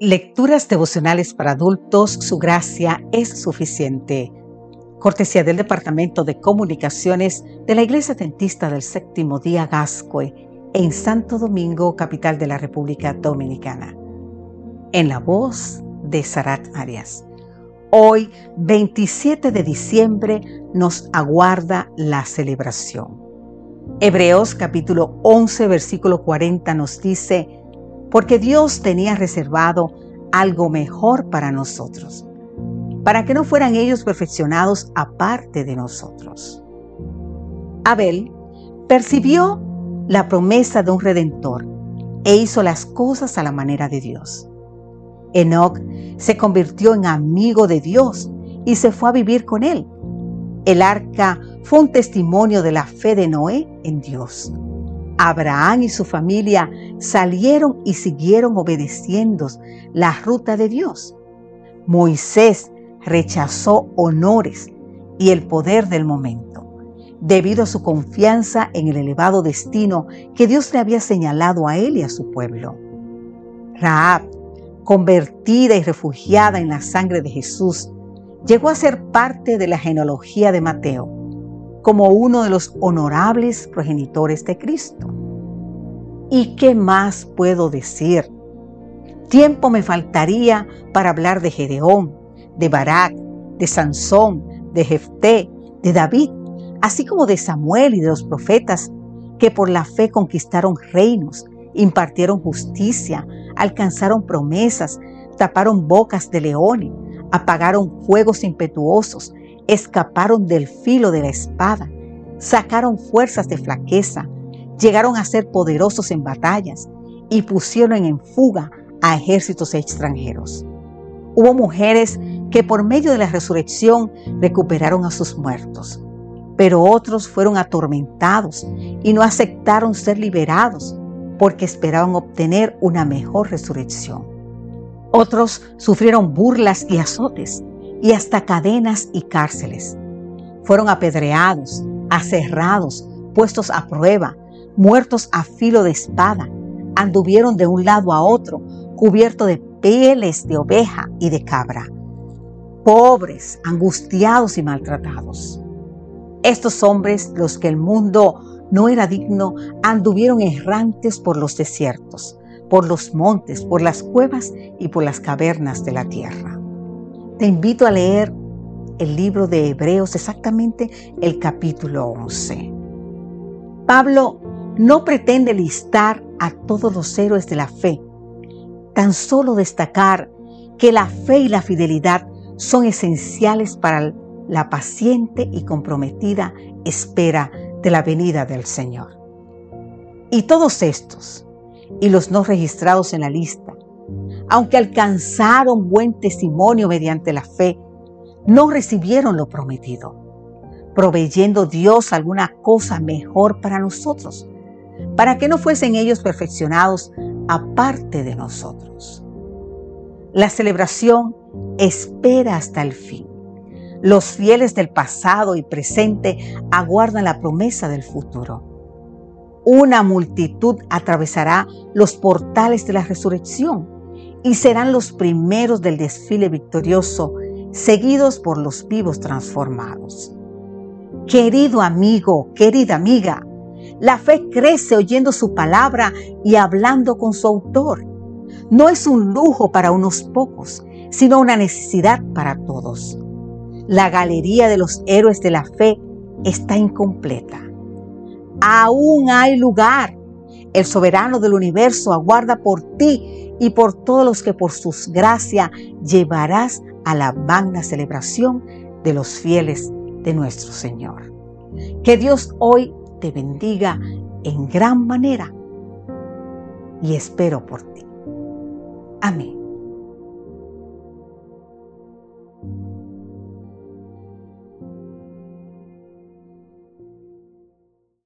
Lecturas devocionales para adultos, su gracia es suficiente. Cortesía del Departamento de Comunicaciones de la Iglesia Dentista del Séptimo Día Gascue en Santo Domingo, capital de la República Dominicana. En la voz de Sarat Arias. Hoy, 27 de diciembre, nos aguarda la celebración. Hebreos capítulo 11, versículo 40 nos dice, porque Dios tenía reservado algo mejor para nosotros, para que no fueran ellos perfeccionados aparte de nosotros. Abel percibió la promesa de un redentor e hizo las cosas a la manera de Dios. Enoch se convirtió en amigo de Dios y se fue a vivir con él. El arca fue un testimonio de la fe de Noé en Dios. Abraham y su familia salieron y siguieron obedeciendo la ruta de Dios. Moisés rechazó honores y el poder del momento, debido a su confianza en el elevado destino que Dios le había señalado a él y a su pueblo. Raab, convertida y refugiada en la sangre de Jesús, llegó a ser parte de la genealogía de Mateo como uno de los honorables progenitores de Cristo. ¿Y qué más puedo decir? Tiempo me faltaría para hablar de Gedeón, de Barak, de Sansón, de Jefté, de David, así como de Samuel y de los profetas que por la fe conquistaron reinos, impartieron justicia, alcanzaron promesas, taparon bocas de leones, apagaron fuegos impetuosos, escaparon del filo de la espada, sacaron fuerzas de flaqueza, llegaron a ser poderosos en batallas y pusieron en fuga a ejércitos extranjeros. Hubo mujeres que por medio de la resurrección recuperaron a sus muertos, pero otros fueron atormentados y no aceptaron ser liberados porque esperaban obtener una mejor resurrección. Otros sufrieron burlas y azotes y hasta cadenas y cárceles. Fueron apedreados, aserrados, puestos a prueba, muertos a filo de espada. Anduvieron de un lado a otro, cubiertos de pieles de oveja y de cabra. Pobres, angustiados y maltratados. Estos hombres, los que el mundo no era digno, anduvieron errantes por los desiertos, por los montes, por las cuevas y por las cavernas de la tierra. Te invito a leer el libro de Hebreos, exactamente el capítulo 11. Pablo no pretende listar a todos los héroes de la fe, tan solo destacar que la fe y la fidelidad son esenciales para la paciente y comprometida espera de la venida del Señor. Y todos estos, y los no registrados en la lista, aunque alcanzaron buen testimonio mediante la fe, no recibieron lo prometido, proveyendo Dios alguna cosa mejor para nosotros, para que no fuesen ellos perfeccionados aparte de nosotros. La celebración espera hasta el fin. Los fieles del pasado y presente aguardan la promesa del futuro. Una multitud atravesará los portales de la resurrección y serán los primeros del desfile victorioso, seguidos por los vivos transformados. Querido amigo, querida amiga, la fe crece oyendo su palabra y hablando con su autor. No es un lujo para unos pocos, sino una necesidad para todos. La galería de los héroes de la fe está incompleta. Aún hay lugar. El soberano del universo aguarda por ti y por todos los que por sus gracias llevarás a la magna celebración de los fieles de nuestro Señor. Que Dios hoy te bendiga en gran manera y espero por ti. Amén.